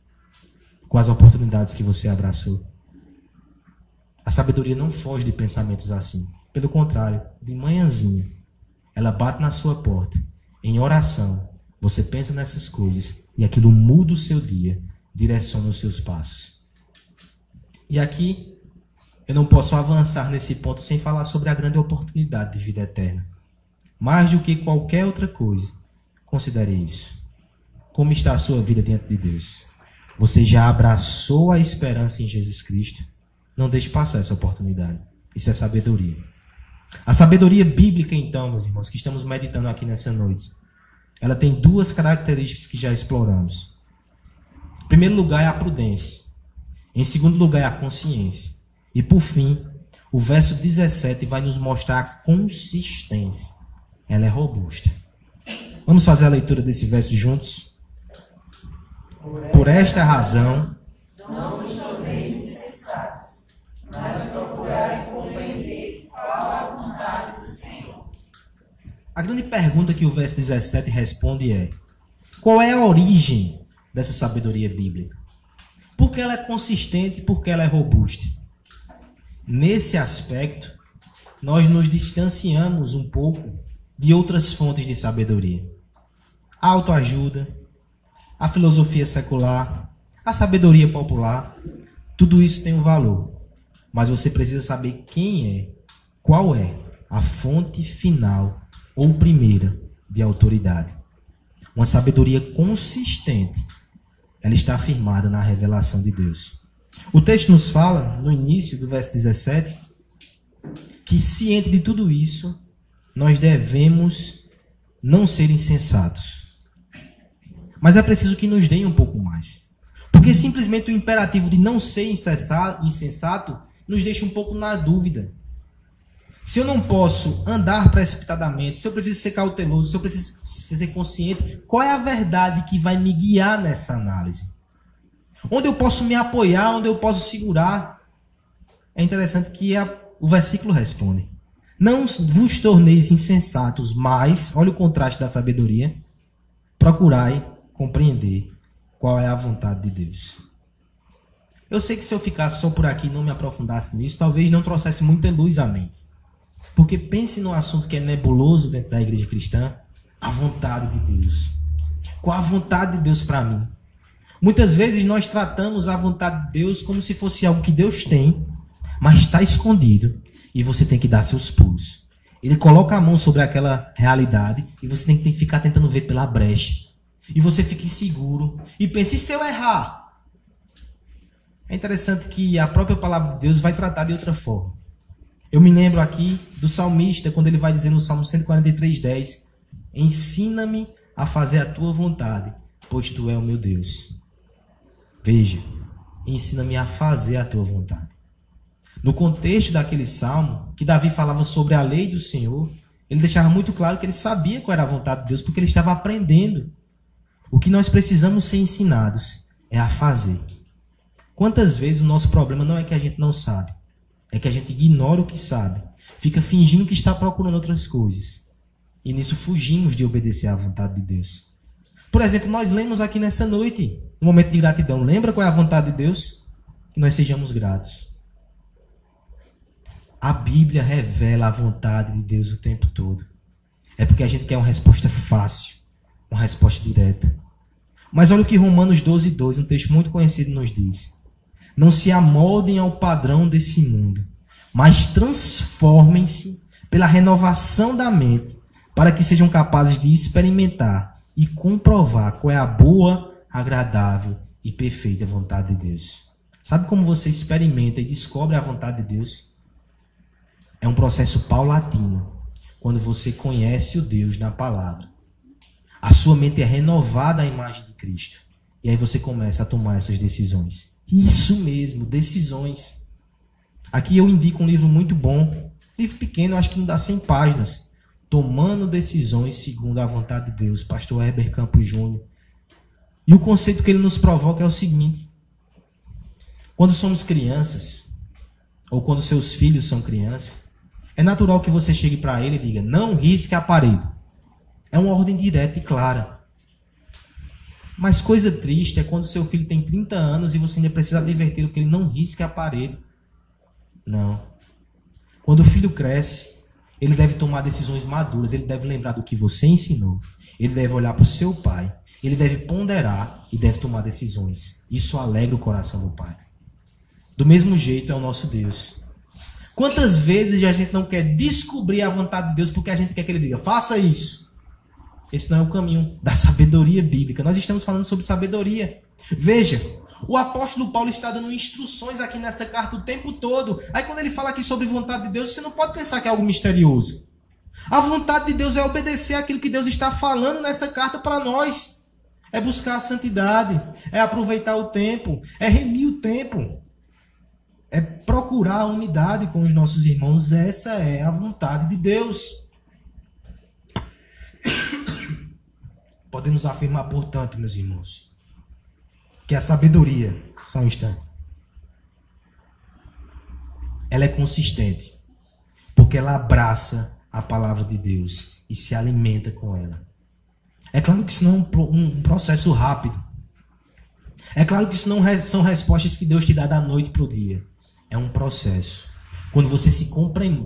Speaker 1: com as oportunidades que você abraçou. A sabedoria não foge de pensamentos assim. Pelo contrário, de manhãzinha, ela bate na sua porta, em oração. Você pensa nessas coisas e aquilo muda o seu dia, direciona os seus passos. E aqui eu não posso avançar nesse ponto sem falar sobre a grande oportunidade de vida eterna. Mais do que qualquer outra coisa, considere isso. Como está a sua vida diante de Deus? Você já abraçou a esperança em Jesus Cristo? Não deixe passar essa oportunidade. Isso é sabedoria. A sabedoria bíblica, então, meus irmãos, que estamos meditando aqui nessa noite, ela tem duas características que já exploramos. Em primeiro lugar é a prudência. Em segundo lugar é a consciência. E por fim, o verso 17 vai nos mostrar a consistência. Ela é robusta. Vamos fazer a leitura desse verso juntos? Por esta razão, não A grande pergunta que o verso 17 responde é: qual é a origem dessa sabedoria bíblica? Porque ela é consistente, porque ela é robusta. Nesse aspecto, nós nos distanciamos um pouco de outras fontes de sabedoria. A autoajuda, a filosofia secular, a sabedoria popular, tudo isso tem um valor. Mas você precisa saber quem é, qual é a fonte final ou primeira de autoridade. Uma sabedoria consistente, ela está afirmada na revelação de Deus. O texto nos fala, no início do verso 17, que ciente de tudo isso, nós devemos não ser insensatos mas é preciso que nos deem um pouco mais. Porque simplesmente o imperativo de não ser insensato nos deixa um pouco na dúvida. Se eu não posso andar precipitadamente, se eu preciso ser cauteloso, se eu preciso ser consciente, qual é a verdade que vai me guiar nessa análise? Onde eu posso me apoiar, onde eu posso segurar? É interessante que a, o versículo responde: Não vos torneis insensatos, mas, olha o contraste da sabedoria, procurai compreender qual é a vontade de Deus. Eu sei que se eu ficasse só por aqui e não me aprofundasse nisso, talvez não trouxesse muita luz à mente. Porque pense num assunto que é nebuloso dentro da igreja cristã, a vontade de Deus. Qual a vontade de Deus para mim? Muitas vezes nós tratamos a vontade de Deus como se fosse algo que Deus tem, mas está escondido e você tem que dar seus pulos. Ele coloca a mão sobre aquela realidade e você tem que ficar tentando ver pela brecha e você fica inseguro e pensa: e se eu errar? É interessante que a própria palavra de Deus vai tratar de outra forma. Eu me lembro aqui do salmista, quando ele vai dizer no Salmo 143, 10: Ensina-me a fazer a tua vontade, pois tu é o meu Deus. Veja, ensina-me a fazer a tua vontade. No contexto daquele salmo, que Davi falava sobre a lei do Senhor, ele deixava muito claro que ele sabia qual era a vontade de Deus, porque ele estava aprendendo. O que nós precisamos ser ensinados é a fazer. Quantas vezes o nosso problema não é que a gente não sabe, é que a gente ignora o que sabe, fica fingindo que está procurando outras coisas. E nisso fugimos de obedecer à vontade de Deus. Por exemplo, nós lemos aqui nessa noite, no momento de gratidão, lembra qual é a vontade de Deus? Que nós sejamos gratos. A Bíblia revela a vontade de Deus o tempo todo. É porque a gente quer uma resposta fácil uma resposta direta. Mas olha o que Romanos 12, 2, um texto muito conhecido, nos diz. Não se amoldem ao padrão desse mundo, mas transformem-se pela renovação da mente, para que sejam capazes de experimentar e comprovar qual é a boa, agradável e perfeita vontade de Deus. Sabe como você experimenta e descobre a vontade de Deus? É um processo paulatino, quando você conhece o Deus na palavra a sua mente é renovada à imagem de Cristo. E aí você começa a tomar essas decisões. Isso mesmo, decisões. Aqui eu indico um livro muito bom, livro pequeno, acho que não dá 100 páginas. Tomando decisões segundo a vontade de Deus, pastor Heber Campos Júnior. E o conceito que ele nos provoca é o seguinte: Quando somos crianças, ou quando seus filhos são crianças, é natural que você chegue para ele e diga: não risque a parede. É uma ordem direta e clara. Mas coisa triste é quando seu filho tem 30 anos e você ainda precisa advertir que ele não risque a parede. Não. Quando o filho cresce, ele deve tomar decisões maduras, ele deve lembrar do que você ensinou, ele deve olhar para o seu pai, ele deve ponderar e deve tomar decisões. Isso alegra o coração do pai. Do mesmo jeito é o nosso Deus. Quantas vezes a gente não quer descobrir a vontade de Deus porque a gente quer que ele diga, faça isso. Esse não é o caminho da sabedoria bíblica. Nós estamos falando sobre sabedoria. Veja, o apóstolo Paulo está dando instruções aqui nessa carta o tempo todo. Aí quando ele fala aqui sobre vontade de Deus, você não pode pensar que é algo misterioso. A vontade de Deus é obedecer aquilo que Deus está falando nessa carta para nós. É buscar a santidade, é aproveitar o tempo, é remir o tempo é procurar a unidade com os nossos irmãos. Essa é a vontade de Deus. Podemos afirmar, portanto, meus irmãos, que a sabedoria, só um instante, ela é consistente, porque ela abraça a palavra de Deus e se alimenta com ela. É claro que isso não é um, processo rápido. É claro que isso não são respostas que Deus te dá da noite para o dia é um processo. Quando você se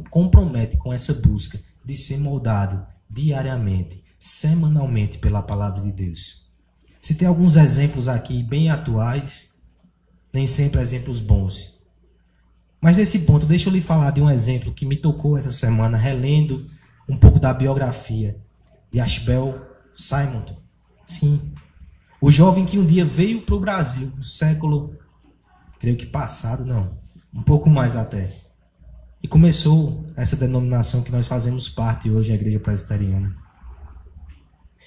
Speaker 1: compromete com essa busca de ser moldado diariamente, semanalmente pela palavra de Deus. Se tem alguns exemplos aqui bem atuais, nem sempre exemplos bons. Mas nesse ponto, deixa eu lhe falar de um exemplo que me tocou essa semana, relendo um pouco da biografia de Ashbel Simon. Sim, o jovem que um dia veio para o Brasil, no século, creio que passado, não, um pouco mais até. E começou essa denominação que nós fazemos parte hoje, a Igreja Presbiteriana.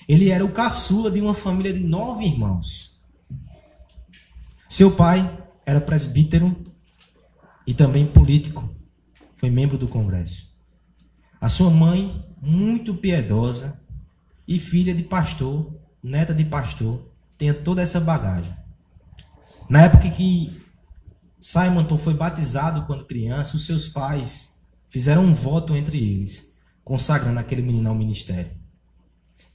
Speaker 1: Ele era o caçula de uma família de nove irmãos. Seu pai era presbítero e também político. Foi membro do Congresso. A sua mãe, muito piedosa e filha de pastor, neta de pastor, tinha toda essa bagagem. Na época que Simonton foi batizado quando criança, os seus pais fizeram um voto entre eles, consagrando aquele menino ao ministério.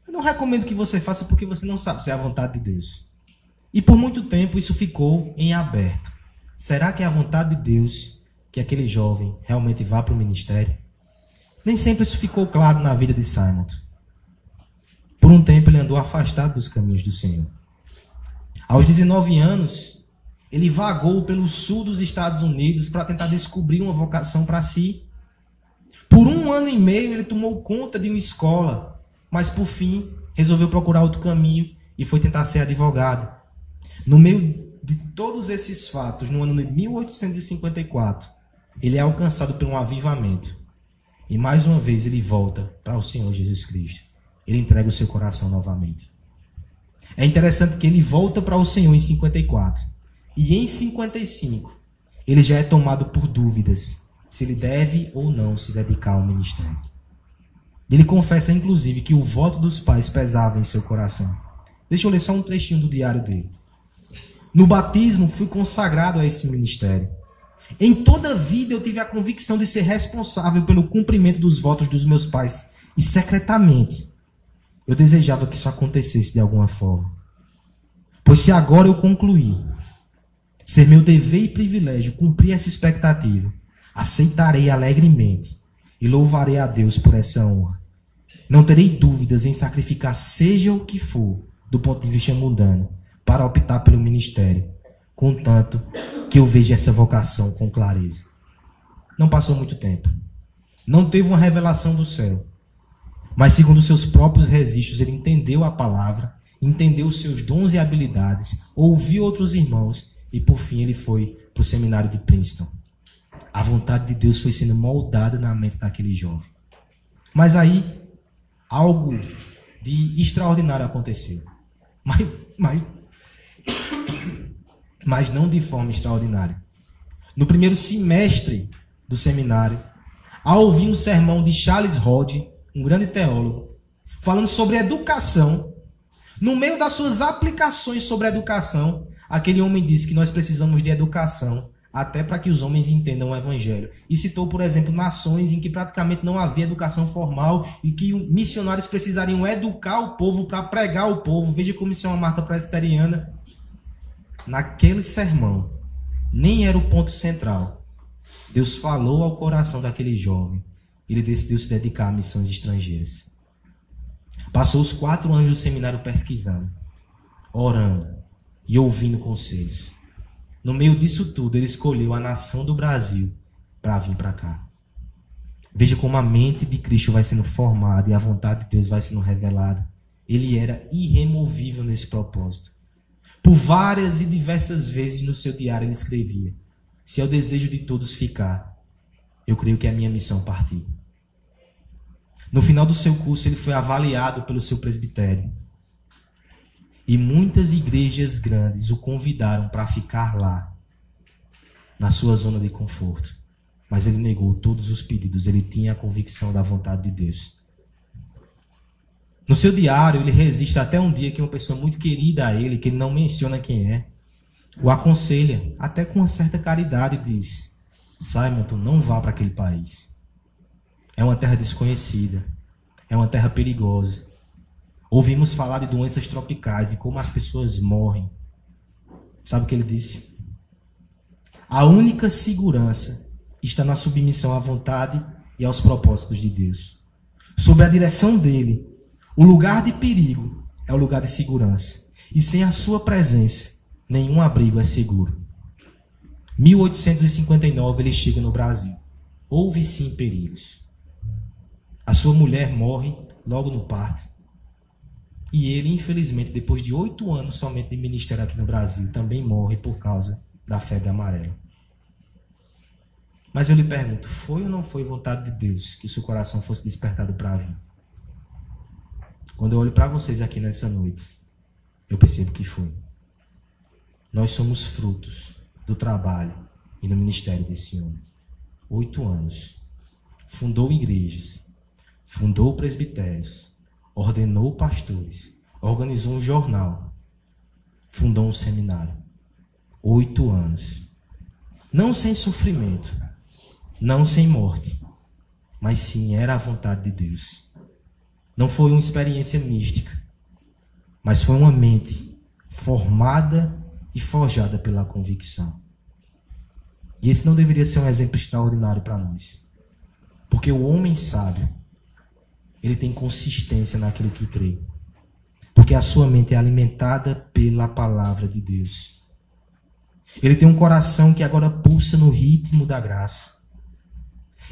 Speaker 1: Eu não recomendo que você faça porque você não sabe se é a vontade de Deus. E por muito tempo isso ficou em aberto. Será que é a vontade de Deus que aquele jovem realmente vá para o ministério? Nem sempre isso ficou claro na vida de Simon. Por um tempo ele andou afastado dos caminhos do Senhor. Aos 19 anos, ele vagou pelo sul dos Estados Unidos para tentar descobrir uma vocação para si. Por um ano e meio ele tomou conta de uma escola, mas por fim resolveu procurar outro caminho e foi tentar ser advogado. No meio de todos esses fatos, no ano de 1854, ele é alcançado por um avivamento. E mais uma vez ele volta para o Senhor Jesus Cristo. Ele entrega o seu coração novamente. É interessante que ele volta para o Senhor em 54 e em 55, ele já é tomado por dúvidas se ele deve ou não se dedicar ao ministério. Ele confessa, inclusive, que o voto dos pais pesava em seu coração. Deixa eu ler só um trechinho do diário dele. No batismo, fui consagrado a esse ministério. Em toda a vida, eu tive a convicção de ser responsável pelo cumprimento dos votos dos meus pais. E secretamente, eu desejava que isso acontecesse de alguma forma. Pois se agora eu concluí ser meu dever e privilégio cumprir essa expectativa, aceitarei alegremente e louvarei a Deus por essa honra. Não terei dúvidas em sacrificar seja o que for, do ponto de vista mundano, para optar pelo ministério, contanto que eu veja essa vocação com clareza. Não passou muito tempo. Não teve uma revelação do céu. Mas, segundo seus próprios registros, ele entendeu a palavra, entendeu seus dons e habilidades, ouviu outros irmãos e por fim ele foi para o seminário de Princeton. A vontade de Deus foi sendo moldada na mente daquele jovem. Mas aí algo de extraordinário aconteceu. Mas, mas, mas não de forma extraordinária. No primeiro semestre do seminário, ao ouvir um sermão de Charles Rod, um grande teólogo, falando sobre educação, no meio das suas aplicações sobre educação, Aquele homem disse que nós precisamos de educação até para que os homens entendam o evangelho. E citou, por exemplo, nações em que praticamente não havia educação formal e que missionários precisariam educar o povo para pregar o povo. Veja como isso é uma marca presbiteriana. Naquele sermão, nem era o ponto central. Deus falou ao coração daquele jovem. Ele decidiu se dedicar a missões estrangeiras. Passou os quatro anos do seminário pesquisando, orando e ouvindo conselhos. No meio disso tudo, ele escolheu a nação do Brasil para vir para cá. Veja como a mente de Cristo vai sendo formada e a vontade de Deus vai sendo revelada. Ele era irremovível nesse propósito. Por várias e diversas vezes no seu diário ele escrevia: Se é o desejo de todos ficar, eu creio que é a minha missão partir. No final do seu curso, ele foi avaliado pelo seu presbitério. E muitas igrejas grandes o convidaram para ficar lá, na sua zona de conforto. Mas ele negou todos os pedidos, ele tinha a convicção da vontade de Deus. No seu diário, ele resiste até um dia que uma pessoa muito querida a ele, que ele não menciona quem é, o aconselha, até com uma certa caridade, diz: Simon, tu não vá para aquele país. É uma terra desconhecida, é uma terra perigosa. Ouvimos falar de doenças tropicais e como as pessoas morrem. Sabe o que ele disse? A única segurança está na submissão à vontade e aos propósitos de Deus. Sob a direção dele, o lugar de perigo é o lugar de segurança. E sem a sua presença, nenhum abrigo é seguro. 1859 ele chega no Brasil. Houve sim perigos. A sua mulher morre logo no parto. E ele, infelizmente, depois de oito anos somente de ministério aqui no Brasil, também morre por causa da febre amarela. Mas eu lhe pergunto: foi ou não foi vontade de Deus que seu coração fosse despertado para vir? Quando eu olho para vocês aqui nessa noite, eu percebo que foi. Nós somos frutos do trabalho e do ministério desse homem. Oito anos. Fundou igrejas, fundou presbitérios, ordenou pastores, organizou um jornal, fundou um seminário. Oito anos. Não sem sofrimento, não sem morte, mas sim era a vontade de Deus. Não foi uma experiência mística, mas foi uma mente formada e forjada pela convicção. E esse não deveria ser um exemplo extraordinário para nós. Porque o homem sábio ele tem consistência naquilo que crê. Porque a sua mente é alimentada pela palavra de Deus. Ele tem um coração que agora pulsa no ritmo da graça.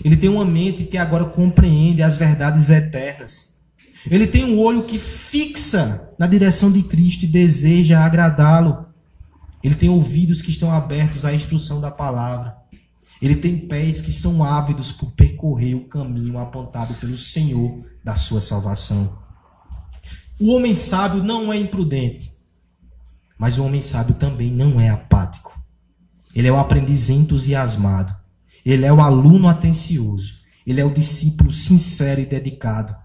Speaker 1: Ele tem uma mente que agora compreende as verdades eternas. Ele tem um olho que fixa na direção de Cristo e deseja agradá-lo. Ele tem ouvidos que estão abertos à instrução da palavra. Ele tem pés que são ávidos por percorrer o caminho apontado pelo Senhor da sua salvação. O homem sábio não é imprudente, mas o homem sábio também não é apático. Ele é o aprendiz entusiasmado. Ele é o aluno atencioso. Ele é o discípulo sincero e dedicado.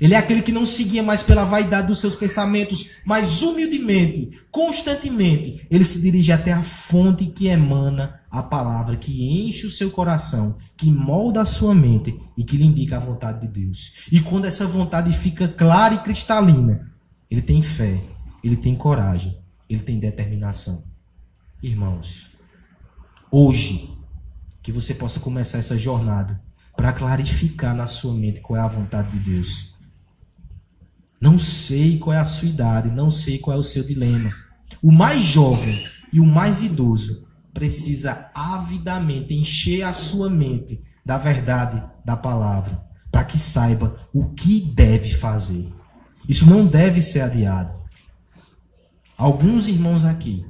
Speaker 1: Ele é aquele que não seguia mais pela vaidade dos seus pensamentos, mas humildemente, constantemente, ele se dirige até a fonte que emana a palavra, que enche o seu coração, que molda a sua mente e que lhe indica a vontade de Deus. E quando essa vontade fica clara e cristalina, ele tem fé, ele tem coragem, ele tem determinação. Irmãos, hoje, que você possa começar essa jornada para clarificar na sua mente qual é a vontade de Deus não sei qual é a sua idade, não sei qual é o seu dilema. O mais jovem e o mais idoso precisa avidamente encher a sua mente da verdade da palavra, para que saiba o que deve fazer. Isso não deve ser adiado. Alguns irmãos aqui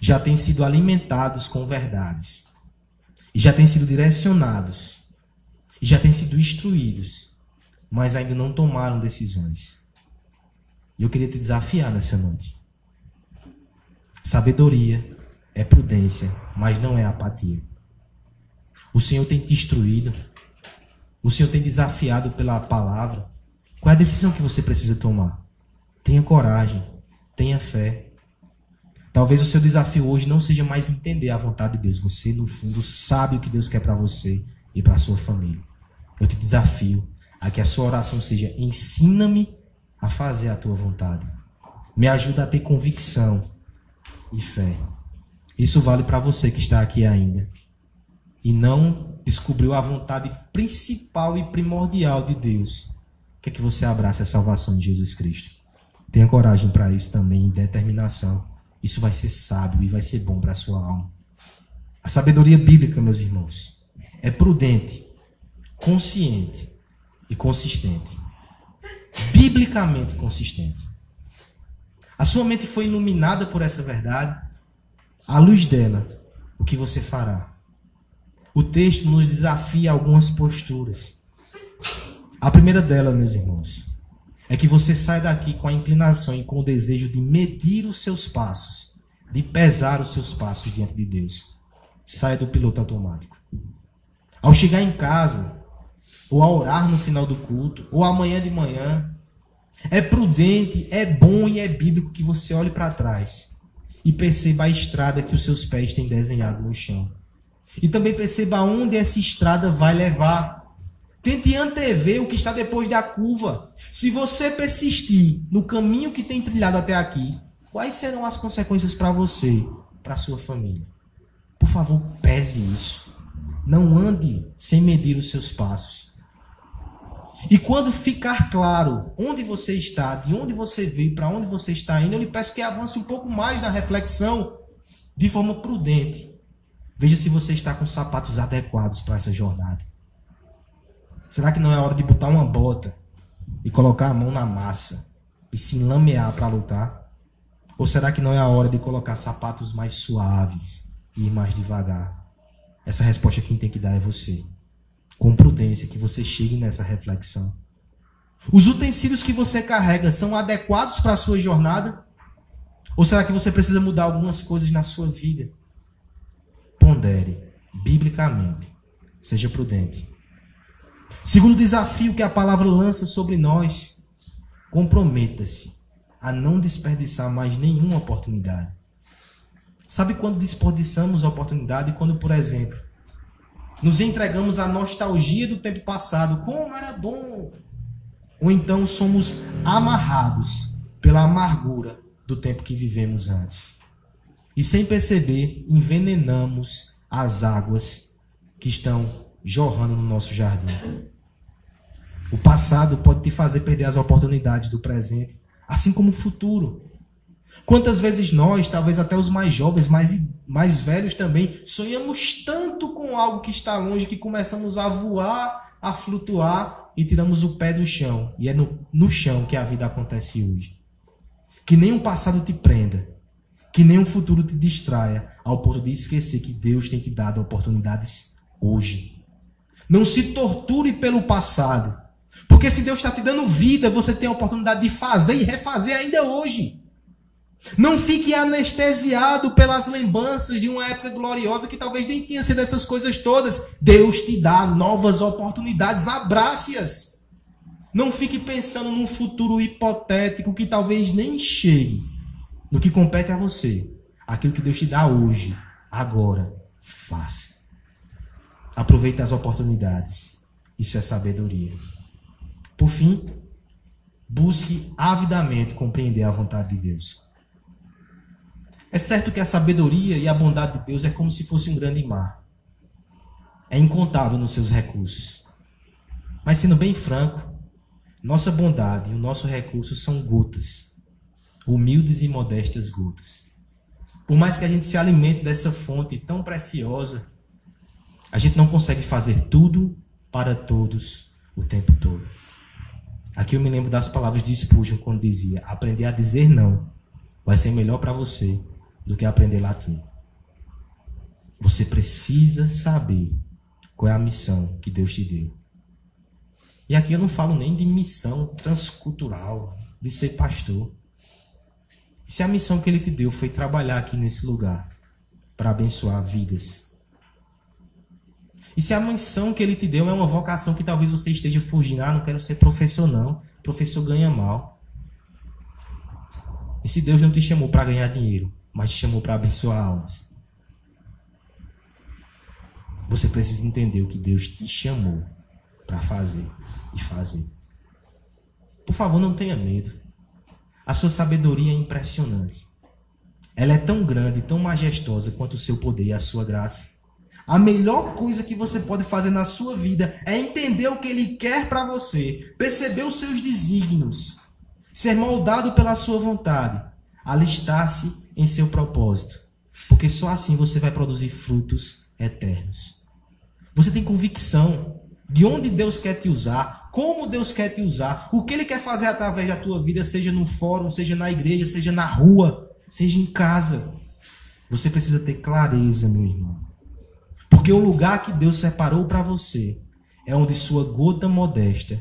Speaker 1: já têm sido alimentados com verdades, e já têm sido direcionados, e já têm sido instruídos mas ainda não tomaram decisões. E eu queria te desafiar nessa noite. Sabedoria é prudência, mas não é apatia. O Senhor tem te instruído. O Senhor tem desafiado pela palavra. Qual é a decisão que você precisa tomar? Tenha coragem, tenha fé. Talvez o seu desafio hoje não seja mais entender a vontade de Deus. Você, no fundo, sabe o que Deus quer para você e para sua família. Eu te desafio a que a sua oração seja: ensina-me a fazer a tua vontade. Me ajuda a ter convicção e fé. Isso vale para você que está aqui ainda e não descobriu a vontade principal e primordial de Deus, que é que você abrace a salvação de Jesus Cristo. Tenha coragem para isso também, determinação. Isso vai ser sábio e vai ser bom para a sua alma. A sabedoria bíblica, meus irmãos, é prudente, consciente e consistente. Biblicamente consistente. A sua mente foi iluminada por essa verdade. À luz dela, o que você fará? O texto nos desafia algumas posturas. A primeira delas, meus irmãos, é que você sai daqui com a inclinação e com o desejo de medir os seus passos, de pesar os seus passos diante de Deus. Saia do piloto automático. Ao chegar em casa, ou a orar no final do culto, ou amanhã de manhã, é prudente, é bom e é bíblico que você olhe para trás e perceba a estrada que os seus pés têm desenhado no chão. E também perceba onde essa estrada vai levar. Tente antever o que está depois da curva. Se você persistir no caminho que tem trilhado até aqui, quais serão as consequências para você, para sua família? Por favor, pese isso. Não ande sem medir os seus passos. E quando ficar claro onde você está, de onde você veio, para onde você está indo, eu lhe peço que avance um pouco mais na reflexão de forma prudente. Veja se você está com sapatos adequados para essa jornada. Será que não é hora de botar uma bota e colocar a mão na massa e se enlamear para lutar? Ou será que não é a hora de colocar sapatos mais suaves e ir mais devagar? Essa resposta quem tem que dar é você com prudência, que você chegue nessa reflexão. Os utensílios que você carrega são adequados para a sua jornada? Ou será que você precisa mudar algumas coisas na sua vida? Pondere, biblicamente. Seja prudente. Segundo desafio que a palavra lança sobre nós, comprometa-se a não desperdiçar mais nenhuma oportunidade. Sabe quando desperdiçamos a oportunidade? Quando, por exemplo, nos entregamos à nostalgia do tempo passado, como era bom. Ou então somos amarrados pela amargura do tempo que vivemos antes. E sem perceber, envenenamos as águas que estão jorrando no nosso jardim. O passado pode te fazer perder as oportunidades do presente, assim como o futuro. Quantas vezes nós, talvez até os mais jovens, mais, mais velhos também, sonhamos tanto com algo que está longe que começamos a voar, a flutuar e tiramos o pé do chão. E é no, no chão que a vida acontece hoje. Que nem um passado te prenda, que nem um futuro te distraia, ao ponto de esquecer que Deus tem te dado oportunidades hoje. Não se torture pelo passado. Porque se Deus está te dando vida, você tem a oportunidade de fazer e refazer ainda hoje. Não fique anestesiado pelas lembranças de uma época gloriosa que talvez nem tenha sido essas coisas todas. Deus te dá novas oportunidades, abrace-as. Não fique pensando num futuro hipotético que talvez nem chegue. No que compete a você, aquilo que Deus te dá hoje, agora, faça. Aproveite as oportunidades. Isso é sabedoria. Por fim, busque avidamente compreender a vontade de Deus. É certo que a sabedoria e a bondade de Deus é como se fosse um grande mar. É incontável nos seus recursos. Mas sendo bem franco, nossa bondade e o nosso recurso são gotas, humildes e modestas gotas. Por mais que a gente se alimente dessa fonte tão preciosa, a gente não consegue fazer tudo para todos o tempo todo. Aqui eu me lembro das palavras de Spurgeon quando dizia: aprender a dizer não vai ser melhor para você do que aprender latim. Você precisa saber qual é a missão que Deus te deu. E aqui eu não falo nem de missão transcultural, de ser pastor. Se a missão que ele te deu foi trabalhar aqui nesse lugar para abençoar vidas. E se a missão que ele te deu é uma vocação que talvez você esteja fugindo, ah, não quero ser professor não, professor ganha mal. E se Deus não te chamou para ganhar dinheiro, mas te chamou para abençoar almas. Você precisa entender o que Deus te chamou para fazer e fazer. Por favor, não tenha medo. A sua sabedoria é impressionante. Ela é tão grande, tão majestosa quanto o seu poder e a sua graça. A melhor coisa que você pode fazer na sua vida é entender o que ele quer para você, perceber os seus desígnios, ser moldado pela sua vontade, alistar-se em seu propósito, porque só assim você vai produzir frutos eternos. Você tem convicção de onde Deus quer te usar, como Deus quer te usar, o que Ele quer fazer através da tua vida, seja no fórum, seja na igreja, seja na rua, seja em casa. Você precisa ter clareza, meu irmão. Porque o lugar que Deus separou para você é onde sua gota modesta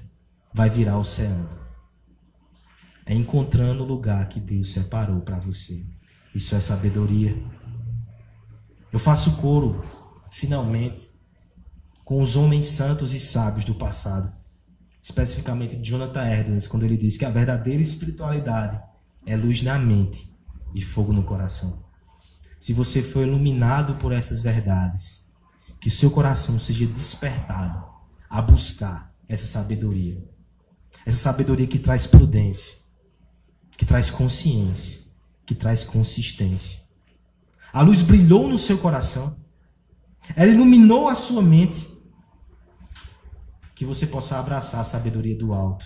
Speaker 1: vai virar oceano. É encontrando o lugar que Deus separou para você. Isso é sabedoria. Eu faço coro, finalmente, com os homens santos e sábios do passado. Especificamente de Jonathan Edwards, quando ele diz que a verdadeira espiritualidade é luz na mente e fogo no coração. Se você for iluminado por essas verdades, que seu coração seja despertado a buscar essa sabedoria. Essa sabedoria que traz prudência, que traz consciência, que traz consistência. A luz brilhou no seu coração, ela iluminou a sua mente, que você possa abraçar a sabedoria do alto,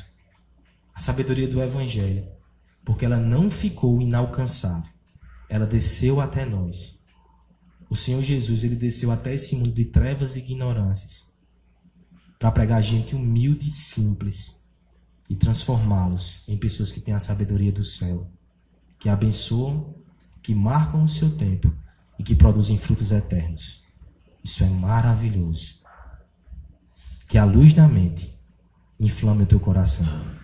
Speaker 1: a sabedoria do Evangelho, porque ela não ficou inalcançável, ela desceu até nós. O Senhor Jesus, ele desceu até esse mundo de trevas e ignorâncias para pregar gente humilde e simples e transformá-los em pessoas que têm a sabedoria do céu, que abençoam, que marcam o seu tempo e que produzem frutos eternos. Isso é maravilhoso. Que a luz da mente inflame o teu coração